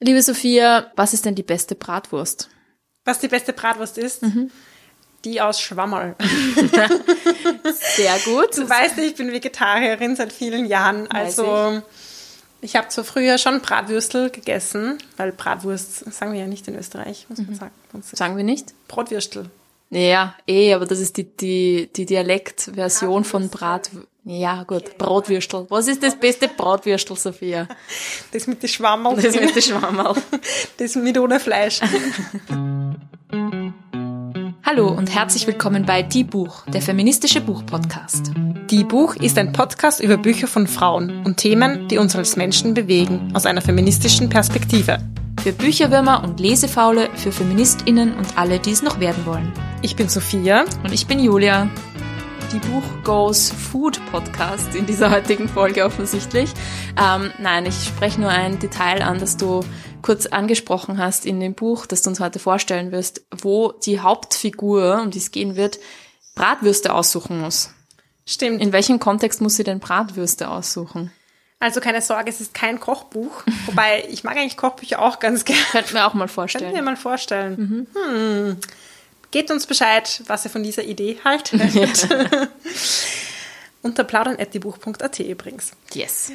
Liebe Sophia, was ist denn die beste Bratwurst? Was die beste Bratwurst ist? Die aus Schwammerl. Sehr gut. Du weißt, ich bin Vegetarierin seit vielen Jahren. Weiß Also ich habe zwar früher schon Bratwürstel gegessen, weil Bratwurst sagen wir ja nicht in Österreich, muss man sagen. Uns- Sagen wir nicht? Brotwürstel. Ja, eh, aber das ist die, die, die Dialektversion von Brat. Ja, gut, Bratwürstel. Was ist das beste Bratwürstel, Sophia? Das mit den Schwammerl. Das mit der Schwammerl. Das mit ohne Fleisch. Hallo und herzlich willkommen bei Die Buch, der feministische Buchpodcast. Die Buch ist ein Podcast über Bücher von Frauen und Themen, die uns als Menschen bewegen, aus einer feministischen Perspektive. Für Bücherwürmer und Lesefaule, für FeministInnen und alle, die es noch werden wollen. Ich bin Sophia. Und ich bin Julia. Die Buch Goes Food Podcast in dieser heutigen Folge offensichtlich. Ähm, nein, ich spreche nur ein Detail an, das du kurz angesprochen hast in dem Buch, das du uns heute vorstellen wirst, wo die Hauptfigur, um die es gehen wird, Bratwürste aussuchen muss. Stimmt. In welchem Kontext muss sie denn Bratwürste aussuchen? Also keine Sorge, es ist kein Kochbuch. Wobei, ich mag eigentlich Kochbücher auch ganz gerne. Könnten wir auch mal Könnten wir vorstellen. mal vorstellen. Hm. Gebt uns Bescheid, was ihr von dieser Idee haltet. Unter plaudern.diebuch.at übrigens. Yes.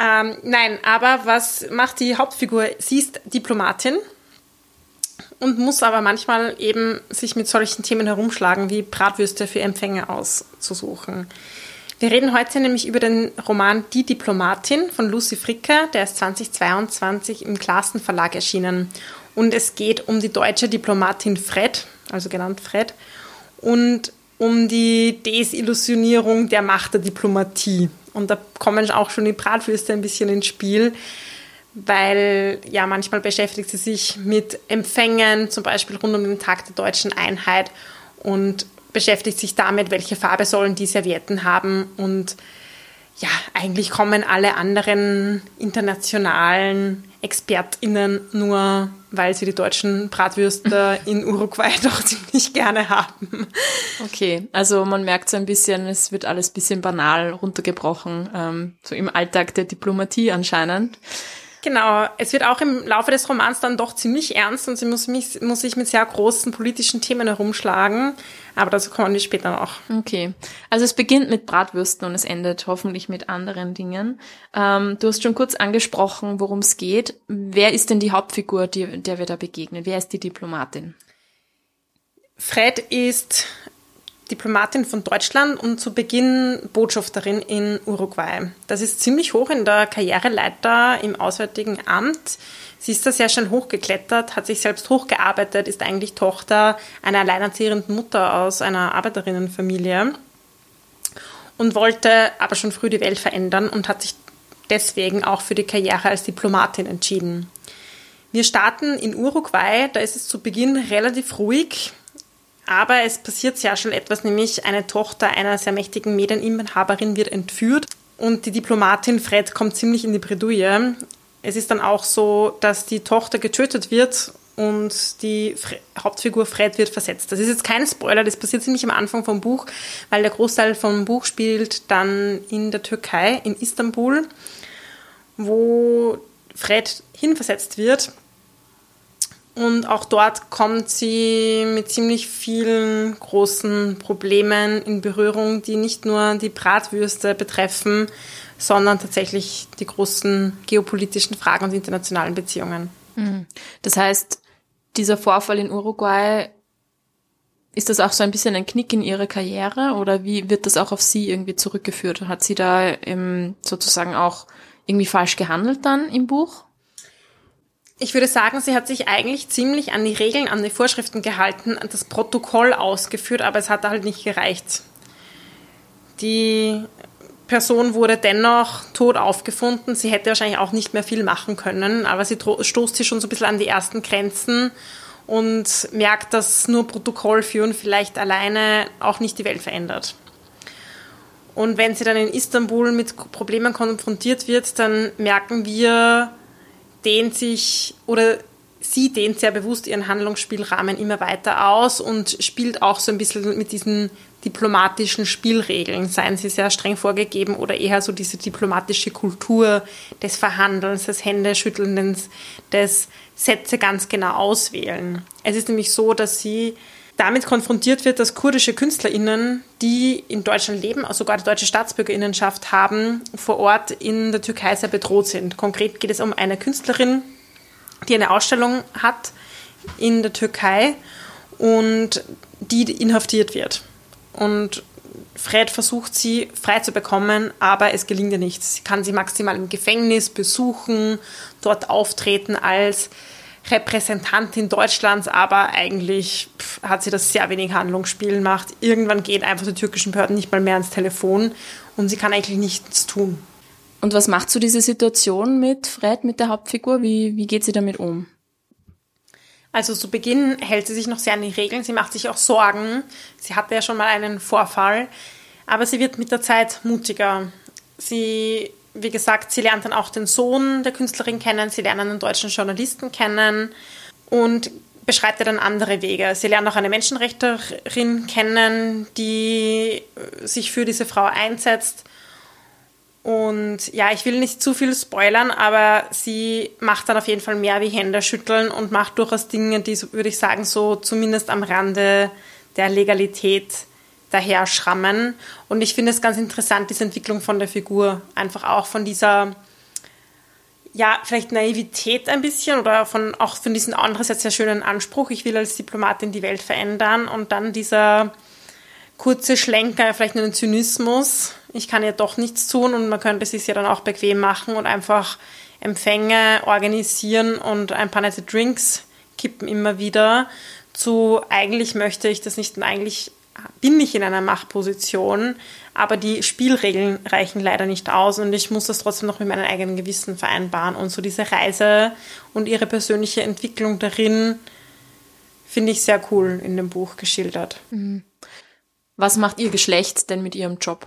Ähm, nein, aber was macht die Hauptfigur? Sie ist Diplomatin und muss aber manchmal eben sich mit solchen Themen herumschlagen, wie Bratwürste für Empfänger auszusuchen. Wir reden heute nämlich über den Roman Die Diplomatin von Lucy Fricker, der ist 2022 im Klassen Verlag erschienen. Und es geht um die deutsche Diplomatin Fred, also genannt Fred, und um die Desillusionierung der Macht der Diplomatie. Und da kommen auch schon die Bratwürste ein bisschen ins Spiel, weil ja manchmal beschäftigt sie sich mit Empfängen, zum Beispiel rund um den Tag der deutschen Einheit und beschäftigt sich damit, welche Farbe sollen die Servietten haben und ja, eigentlich kommen alle anderen internationalen ExpertInnen nur, weil sie die deutschen Bratwürste in Uruguay doch ziemlich gerne haben. Okay, also man merkt so ein bisschen, es wird alles ein bisschen banal runtergebrochen, ähm, so im Alltag der Diplomatie anscheinend. Genau, es wird auch im Laufe des Romans dann doch ziemlich ernst und sie muss, mich, muss sich mit sehr großen politischen Themen herumschlagen, aber dazu kommen wir später noch. Okay, also es beginnt mit Bratwürsten und es endet hoffentlich mit anderen Dingen. Ähm, du hast schon kurz angesprochen, worum es geht. Wer ist denn die Hauptfigur, die, der wir da begegnen? Wer ist die Diplomatin? Fred ist Diplomatin von Deutschland und zu Beginn Botschafterin in Uruguay. Das ist ziemlich hoch in der Karriereleiter im Auswärtigen Amt. Sie ist da sehr schnell hochgeklettert, hat sich selbst hochgearbeitet, ist eigentlich Tochter einer alleinerziehenden Mutter aus einer Arbeiterinnenfamilie und wollte aber schon früh die Welt verändern und hat sich deswegen auch für die Karriere als Diplomatin entschieden. Wir starten in Uruguay, da ist es zu Beginn relativ ruhig, aber es passiert sehr schnell etwas, nämlich eine Tochter einer sehr mächtigen Medieninhaberin wird entführt und die Diplomatin Fred kommt ziemlich in die Bredouille. Es ist dann auch so, dass die Tochter getötet wird und die Fre Hauptfigur Fred wird versetzt. Das ist jetzt kein Spoiler, das passiert ziemlich am Anfang vom Buch, weil der Großteil vom Buch spielt dann in der Türkei, in Istanbul, wo Fred hinversetzt wird. Und auch dort kommt sie mit ziemlich vielen großen Problemen in Berührung, die nicht nur die Bratwürste betreffen, sondern tatsächlich die großen geopolitischen Fragen und internationalen Beziehungen. Das heißt, dieser Vorfall in Uruguay, ist das auch so ein bisschen ein Knick in ihrer Karriere oder wie wird das auch auf sie irgendwie zurückgeführt? Hat sie da sozusagen auch irgendwie falsch gehandelt dann im Buch? Ich würde sagen, sie hat sich eigentlich ziemlich an die Regeln, an die Vorschriften gehalten, das Protokoll ausgeführt, aber es hat halt nicht gereicht. Die Person wurde dennoch tot aufgefunden. Sie hätte wahrscheinlich auch nicht mehr viel machen können, aber sie stoßt sich schon so ein bisschen an die ersten Grenzen und merkt, dass nur Protokoll führen vielleicht alleine auch nicht die Welt verändert. Und wenn sie dann in Istanbul mit Problemen konfrontiert wird, dann merken wir, dehnt sich oder sie dehnt sehr bewusst ihren Handlungsspielrahmen immer weiter aus und spielt auch so ein bisschen mit diesen diplomatischen Spielregeln, seien sie sehr streng vorgegeben oder eher so diese diplomatische Kultur des Verhandelns, des Händeschüttelns, des Sätze ganz genau auswählen. Es ist nämlich so, dass sie damit konfrontiert wird, dass kurdische KünstlerInnen, die in Deutschland leben, also sogar die deutsche Staatsbürgerinnenschaft haben, vor Ort in der Türkei sehr bedroht sind. Konkret geht es um eine Künstlerin, die eine Ausstellung hat in der Türkei und die inhaftiert wird. Und Fred versucht sie frei zu bekommen, aber es gelingt ihr nicht. Sie kann sie maximal im Gefängnis besuchen, dort auftreten als Repräsentantin Deutschlands, aber eigentlich hat sie das sehr wenig Handlungsspiel gemacht. Irgendwann gehen einfach die türkischen Behörden nicht mal mehr ans Telefon und sie kann eigentlich nichts tun. Und was macht so diese Situation mit Fred, mit der Hauptfigur? Wie, wie geht sie damit um? Also zu Beginn hält sie sich noch sehr an die Regeln. Sie macht sich auch Sorgen. Sie hatte ja schon mal einen Vorfall. Aber sie wird mit der Zeit mutiger. Sie wie gesagt, sie lernt dann auch den Sohn der Künstlerin kennen, sie lernt einen deutschen Journalisten kennen und beschreitet dann andere Wege. Sie lernt auch eine Menschenrechterin kennen, die sich für diese Frau einsetzt. Und ja, ich will nicht zu viel spoilern, aber sie macht dann auf jeden Fall mehr wie Hände schütteln und macht durchaus Dinge, die, würde ich sagen, so zumindest am Rande der Legalität daher schrammen. Und ich finde es ganz interessant, diese Entwicklung von der Figur, einfach auch von dieser, ja, vielleicht Naivität ein bisschen oder von, auch von diesem andererseits sehr schönen Anspruch, ich will als Diplomatin die Welt verändern. Und dann dieser kurze Schlenker, vielleicht nur ein Zynismus, ich kann ja doch nichts tun und man könnte es sich ja dann auch bequem machen und einfach Empfänge organisieren und ein paar nette Drinks kippen immer wieder. Zu eigentlich möchte ich das nicht und eigentlich bin ich in einer Machtposition, aber die Spielregeln reichen leider nicht aus und ich muss das trotzdem noch mit meinem eigenen Gewissen vereinbaren. Und so diese Reise und ihre persönliche Entwicklung darin finde ich sehr cool in dem Buch geschildert. Mhm. Was macht ihr Geschlecht denn mit ihrem Job?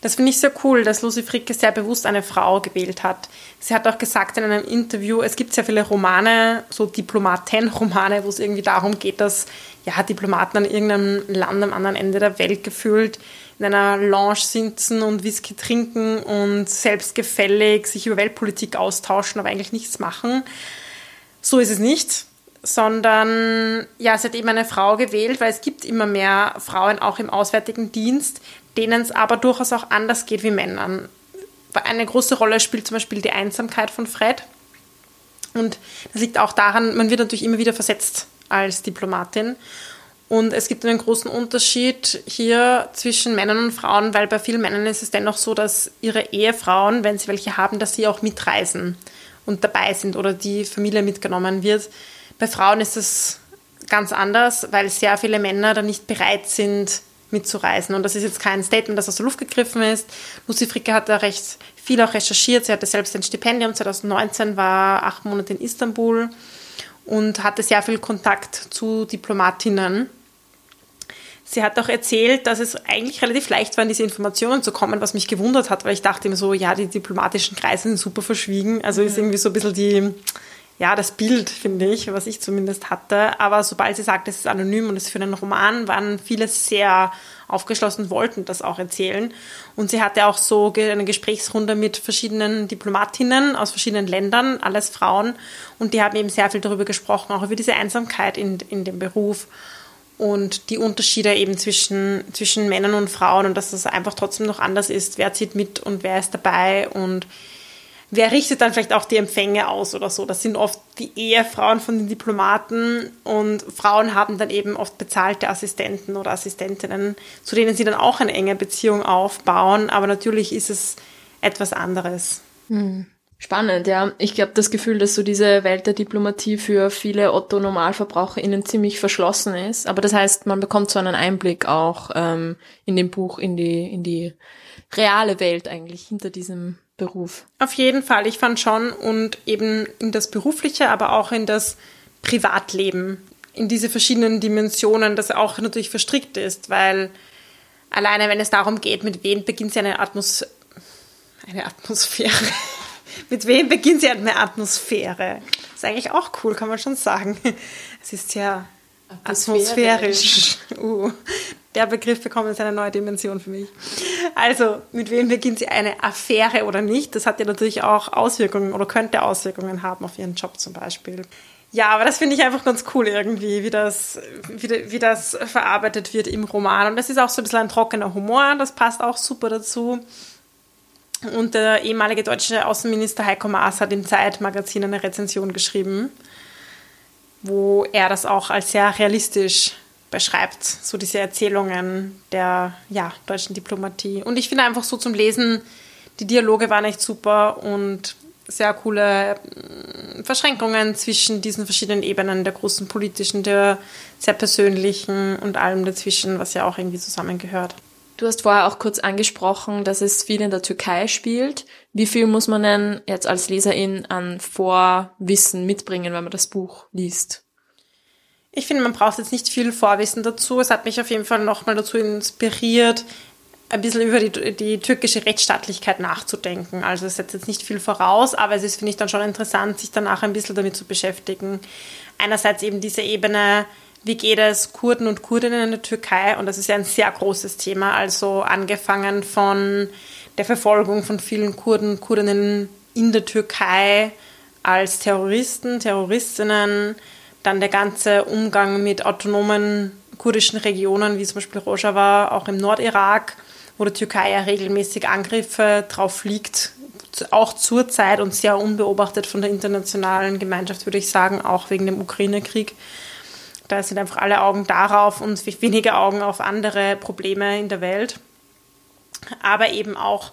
Das finde ich sehr cool, dass Lucy Fricke sehr bewusst eine Frau gewählt hat. Sie hat auch gesagt in einem Interview, es gibt sehr viele Romane, so Diplomaten-Romane, wo es irgendwie darum geht, dass ja, Diplomaten an irgendeinem Land am anderen Ende der Welt gefühlt in einer Lounge sitzen und Whisky trinken und selbstgefällig sich über Weltpolitik austauschen, aber eigentlich nichts machen. So ist es nicht sondern ja, sie hat eben eine Frau gewählt, weil es gibt immer mehr Frauen auch im Auswärtigen Dienst, denen es aber durchaus auch anders geht wie Männern. Eine große Rolle spielt zum Beispiel die Einsamkeit von Fred. Und das liegt auch daran, man wird natürlich immer wieder versetzt als Diplomatin. Und es gibt einen großen Unterschied hier zwischen Männern und Frauen, weil bei vielen Männern ist es dennoch so, dass ihre Ehefrauen, wenn sie welche haben, dass sie auch mitreisen und dabei sind oder die Familie mitgenommen wird. Bei Frauen ist es ganz anders, weil sehr viele Männer dann nicht bereit sind, mitzureisen. Und das ist jetzt kein Statement, das aus der Luft gegriffen ist. Lucy Fricke hat da recht viel auch recherchiert. Sie hatte selbst ein Stipendium. 2019 war acht Monate in Istanbul und hatte sehr viel Kontakt zu Diplomatinnen. Sie hat auch erzählt, dass es eigentlich relativ leicht war, an diese Informationen zu kommen, was mich gewundert hat, weil ich dachte immer so, ja, die diplomatischen Kreise sind super verschwiegen. Also ist irgendwie so ein bisschen die, ja, das Bild, finde ich, was ich zumindest hatte. Aber sobald sie sagt, es ist anonym und es ist für einen Roman, waren viele sehr aufgeschlossen, wollten das auch erzählen. Und sie hatte auch so eine Gesprächsrunde mit verschiedenen Diplomatinnen aus verschiedenen Ländern, alles Frauen. Und die haben eben sehr viel darüber gesprochen, auch über diese Einsamkeit in, in dem Beruf und die Unterschiede eben zwischen, zwischen Männern und Frauen und dass das einfach trotzdem noch anders ist. Wer zieht mit und wer ist dabei und wer richtet dann vielleicht auch die Empfänge aus oder so. Das sind oft die Ehefrauen von den Diplomaten und Frauen haben dann eben oft bezahlte Assistenten oder Assistentinnen, zu denen sie dann auch eine enge Beziehung aufbauen. Aber natürlich ist es etwas anderes. Hm. Spannend, ja. Ich glaube, das Gefühl, dass so diese Welt der Diplomatie für viele Otto-NormalverbraucherInnen ziemlich verschlossen ist. Aber das heißt, man bekommt so einen Einblick auch ähm, in dem Buch in die, in die reale Welt eigentlich hinter diesem Beruf. Auf jeden Fall, ich fand schon und eben in das Berufliche, aber auch in das Privatleben, in diese verschiedenen Dimensionen, das auch natürlich verstrickt ist, weil alleine wenn es darum geht, mit wem beginnt sie eine, Atmos eine Atmosphäre Mit wem beginnt sie eine Atmosphäre? Das ist eigentlich auch cool, kann man schon sagen. Es ist sehr atmosphärisch. Uh, der Begriff bekommt jetzt eine neue Dimension für mich. Also, mit wem beginnt sie eine Affäre oder nicht? Das hat ja natürlich auch Auswirkungen oder könnte Auswirkungen haben auf ihren Job zum Beispiel. Ja, aber das finde ich einfach ganz cool irgendwie, wie das, wie, wie das verarbeitet wird im Roman. Und das ist auch so ein bisschen ein trockener Humor, das passt auch super dazu. Und der ehemalige deutsche Außenminister Heiko Maas hat im Zeitmagazin eine Rezension geschrieben, wo er das auch als sehr realistisch beschreibt, so diese Erzählungen der ja, deutschen Diplomatie. Und ich finde einfach so zum Lesen, die Dialoge waren echt super und sehr coole mm, Verschränkungen zwischen diesen verschiedenen Ebenen, der großen politischen, der sehr persönlichen und allem dazwischen, was ja auch irgendwie zusammengehört. Du hast vorher auch kurz angesprochen, dass es viel in der Türkei spielt. Wie viel muss man denn jetzt als Leserin an Vorwissen mitbringen, wenn man das Buch liest? Ich finde, man braucht jetzt nicht viel Vorwissen dazu. Es hat mich auf jeden Fall nochmal dazu inspiriert, ein bisschen über die, die türkische Rechtsstaatlichkeit nachzudenken. Also es setzt jetzt nicht viel voraus, aber es ist, finde ich, dann schon interessant, sich danach ein bisschen damit zu beschäftigen. Einerseits eben diese Ebene, wie geht es Kurden und Kurdinnen in der Türkei? Und das ist ja ein sehr großes Thema. Also angefangen von der Verfolgung von vielen Kurden und Kurdinnen in der Türkei als Terroristen, Terroristinnen, dann der ganze Umgang mit autonomen kurdischen Regionen, wie zum Beispiel Rojava, auch im Nordirak, wo die Türkei ja regelmäßig Angriffe drauf fliegt, auch zurzeit und sehr unbeobachtet von der internationalen Gemeinschaft, würde ich sagen, auch wegen dem Ukraine-Krieg. Da sind einfach alle Augen darauf und weniger Augen auf andere Probleme in der Welt. Aber eben auch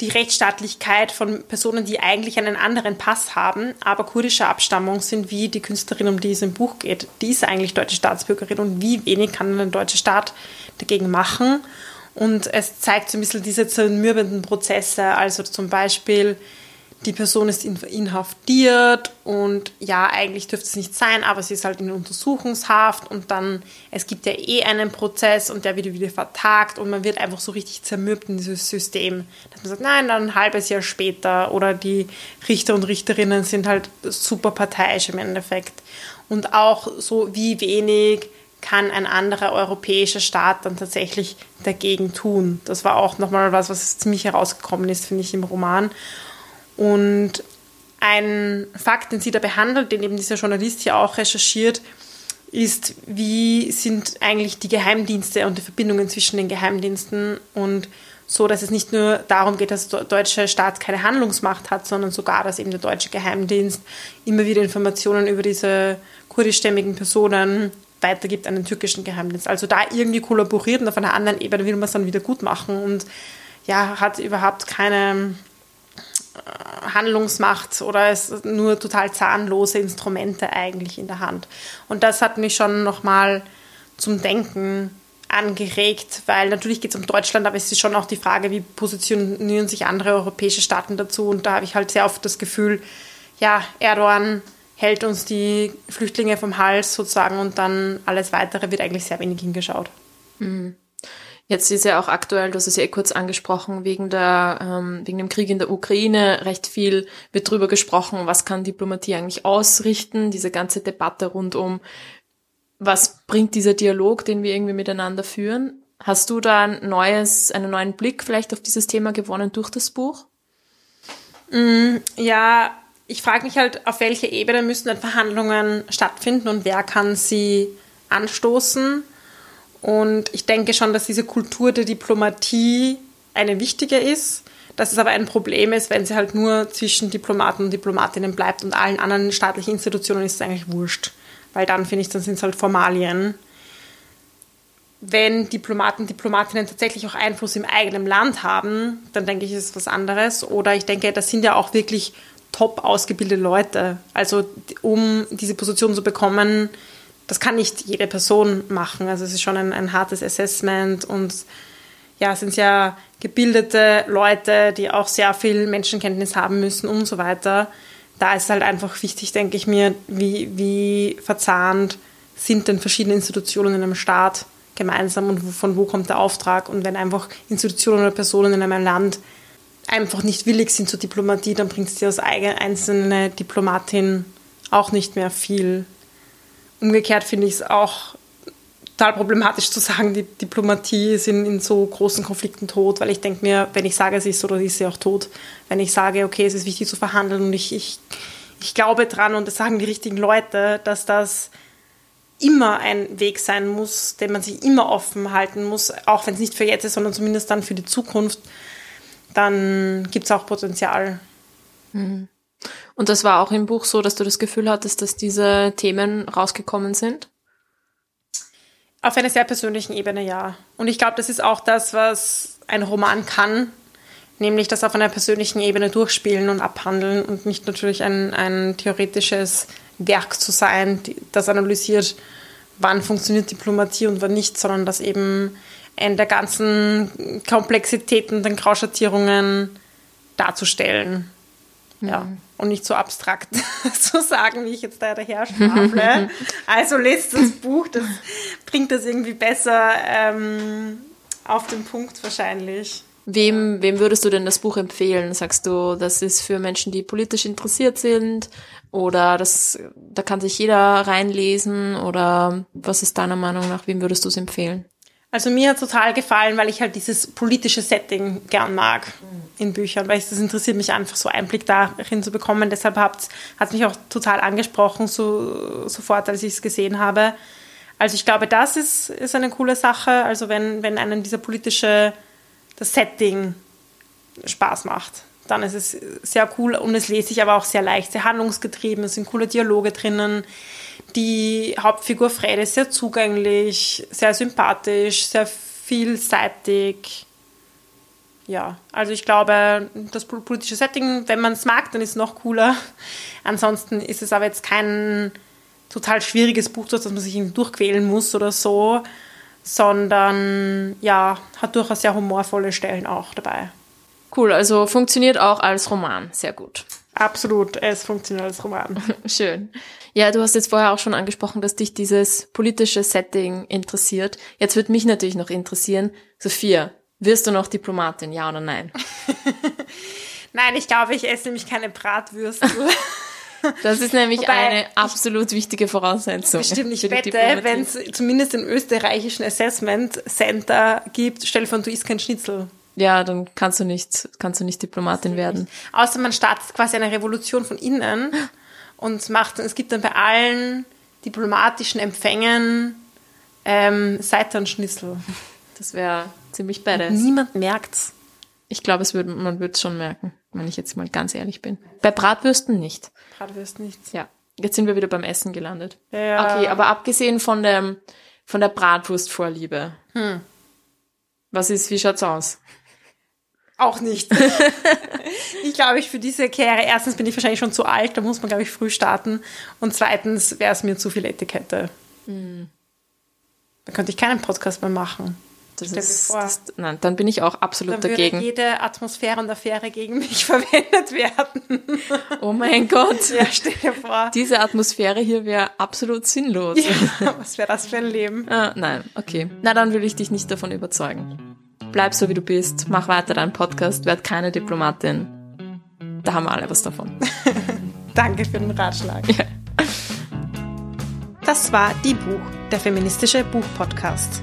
die Rechtsstaatlichkeit von Personen, die eigentlich einen anderen Pass haben, aber kurdischer Abstammung sind, wie die Künstlerin, um die es im Buch geht. Die ist eigentlich deutsche Staatsbürgerin und wie wenig kann ein deutscher Staat dagegen machen. Und es zeigt so ein bisschen diese zermürbenden Prozesse, also zum Beispiel die Person ist inhaftiert und ja, eigentlich dürfte es nicht sein, aber sie ist halt in Untersuchungshaft und dann, es gibt ja eh einen Prozess und der wird wieder vertagt und man wird einfach so richtig zermürbt in dieses System. Dass man sagt, nein, dann ein halbes Jahr später oder die Richter und Richterinnen sind halt super parteiisch im Endeffekt. Und auch so, wie wenig kann ein anderer europäischer Staat dann tatsächlich dagegen tun. Das war auch nochmal was, was ziemlich herausgekommen ist, finde ich, im Roman. Und ein Fakt, den sie da behandelt, den eben dieser Journalist hier auch recherchiert, ist, wie sind eigentlich die Geheimdienste und die Verbindungen zwischen den Geheimdiensten und so, dass es nicht nur darum geht, dass der deutsche Staat keine Handlungsmacht hat, sondern sogar, dass eben der deutsche Geheimdienst immer wieder Informationen über diese kurdischstämmigen Personen weitergibt an den türkischen Geheimdienst. Also da irgendwie kollaboriert und auf einer anderen Ebene will man es dann wieder gut machen und ja, hat überhaupt keine Handlungsmacht oder es nur total zahnlose Instrumente eigentlich in der Hand. Und das hat mich schon nochmal zum Denken angeregt, weil natürlich geht es um Deutschland, aber es ist schon auch die Frage, wie positionieren sich andere europäische Staaten dazu. Und da habe ich halt sehr oft das Gefühl, ja, Erdogan hält uns die Flüchtlinge vom Hals sozusagen und dann alles weitere wird eigentlich sehr wenig hingeschaut. Mhm. Jetzt ist ja auch aktuell, du hast es ja eh kurz angesprochen, wegen, der, ähm, wegen dem Krieg in der Ukraine recht viel wird drüber gesprochen, was kann Diplomatie eigentlich ausrichten, diese ganze Debatte rund um, was bringt dieser Dialog, den wir irgendwie miteinander führen. Hast du da ein neues, einen neuen Blick vielleicht auf dieses Thema gewonnen durch das Buch? Mm, ja, ich frage mich halt, auf welcher Ebene müssen denn Verhandlungen stattfinden und wer kann sie anstoßen? Und ich denke schon, dass diese Kultur der Diplomatie eine wichtige ist. Dass es aber ein Problem ist, wenn sie halt nur zwischen Diplomaten und Diplomatinnen bleibt und allen anderen staatlichen Institutionen ist es eigentlich wurscht. Weil dann finde ich, dann sind es halt Formalien. Wenn Diplomaten und Diplomatinnen tatsächlich auch Einfluss im eigenen Land haben, dann denke ich, ist es was anderes. Oder ich denke, das sind ja auch wirklich top ausgebildete Leute. Also um diese Position zu bekommen, das kann nicht jede Person machen. Also es ist schon ein, ein hartes Assessment und ja, es sind sehr gebildete Leute, die auch sehr viel Menschenkenntnis haben müssen und so weiter. Da ist halt einfach wichtig, denke ich mir, wie, wie verzahnt sind denn verschiedene Institutionen in einem Staat gemeinsam und von wo kommt der Auftrag. Und wenn einfach Institutionen oder Personen in einem Land einfach nicht willig sind zur Diplomatie, dann bringt es dir als einzelne Diplomatin auch nicht mehr viel. Umgekehrt finde ich es auch total problematisch zu sagen, die Diplomatie ist in, in so großen Konflikten tot, weil ich denke mir, wenn ich sage, sie ist so, dann ist sie auch tot. Wenn ich sage, okay, es ist wichtig zu verhandeln und ich, ich, ich glaube dran und das sagen die richtigen Leute, dass das immer ein Weg sein muss, den man sich immer offen halten muss, auch wenn es nicht für jetzt ist, sondern zumindest dann für die Zukunft, dann gibt es auch Potenzial. Mhm. Und das war auch im Buch so, dass du das Gefühl hattest, dass diese Themen rausgekommen sind? Auf einer sehr persönlichen Ebene, ja. Und ich glaube, das ist auch das, was ein Roman kann, nämlich das auf einer persönlichen Ebene durchspielen und abhandeln und nicht natürlich ein, ein theoretisches Werk zu sein, das analysiert, wann funktioniert Diplomatie und wann nicht, sondern das eben in der ganzen Komplexität und den Grauschattierungen darzustellen. Ja. Mhm. Und nicht so abstrakt zu sagen, wie ich jetzt da daher schwafle. also lest das Buch, das bringt das irgendwie besser ähm, auf den Punkt wahrscheinlich. Wem, wem würdest du denn das Buch empfehlen? Sagst du, das ist für Menschen, die politisch interessiert sind? Oder das, da kann sich jeder reinlesen? Oder was ist deiner Meinung nach, wem würdest du es empfehlen? Also mir hat total gefallen, weil ich halt dieses politische Setting gern mag in Büchern, weil das interessiert mich einfach so Einblick darin zu bekommen. Deshalb hat es mich auch total angesprochen, so, sofort, als ich es gesehen habe. Also ich glaube, das ist, ist eine coole Sache. Also wenn, wenn einen dieser politische, das Setting Spaß macht, dann ist es sehr cool und es lese ich aber auch sehr leicht, sehr handlungsgetrieben. Es sind coole Dialoge drinnen die Hauptfigur Fred ist sehr zugänglich, sehr sympathisch, sehr vielseitig. Ja, also ich glaube, das politische Setting, wenn man es mag, dann ist es noch cooler. Ansonsten ist es aber jetzt kein total schwieriges Buch, dass man sich durchquälen muss oder so, sondern ja, hat durchaus sehr humorvolle Stellen auch dabei. Cool, also funktioniert auch als Roman, sehr gut. Absolut, es funktioniert als Roman. Schön. Ja, du hast jetzt vorher auch schon angesprochen, dass dich dieses politische Setting interessiert. Jetzt würde mich natürlich noch interessieren, Sophia, wirst du noch Diplomatin, ja oder nein? nein, ich glaube, ich esse nämlich keine Bratwürste. Das ist nämlich Wobei, eine absolut wichtige Voraussetzung. Bestimmt, ich wette, wenn es zumindest im österreichischen Assessment Center gibt, stell vor, du isst kein Schnitzel. Ja, dann kannst du nicht, kannst du nicht Diplomatin werden. Außer man startet quasi eine Revolution von innen und macht, es gibt dann bei allen diplomatischen Empfängen ähm, Seiternschnitzel. Das wäre ziemlich badass. Niemand merkt's. Ich glaube, es würde, man würde es schon merken, wenn ich jetzt mal ganz ehrlich bin. Bei Bratwürsten nicht. Bratwürsten nicht. Ja. Jetzt sind wir wieder beim Essen gelandet. Ja. Okay, aber abgesehen von der, von der Bratwurstvorliebe. Hm. Was ist, wie schaut's aus? Auch nicht. ich glaube, ich für diese Karriere, erstens bin ich wahrscheinlich schon zu alt, da muss man, glaube ich, früh starten. Und zweitens wäre es mir zu viel Etikette. Mhm. Da könnte ich keinen Podcast mehr machen. Das ist, das, nein, dann bin ich auch absolut dann dagegen. Würde jede Atmosphäre und Affäre gegen mich verwendet werden. Oh mein Gott. Ja, stell dir vor. Diese Atmosphäre hier wäre absolut sinnlos. Ja, was wäre das für ein Leben? Ah, nein, okay. Na, dann will ich dich nicht davon überzeugen bleib so wie du bist, mach weiter deinen Podcast, werd keine Diplomatin. Da haben wir alle was davon. Danke für den Ratschlag. Ja. Das war Die Buch, der feministische Buchpodcast.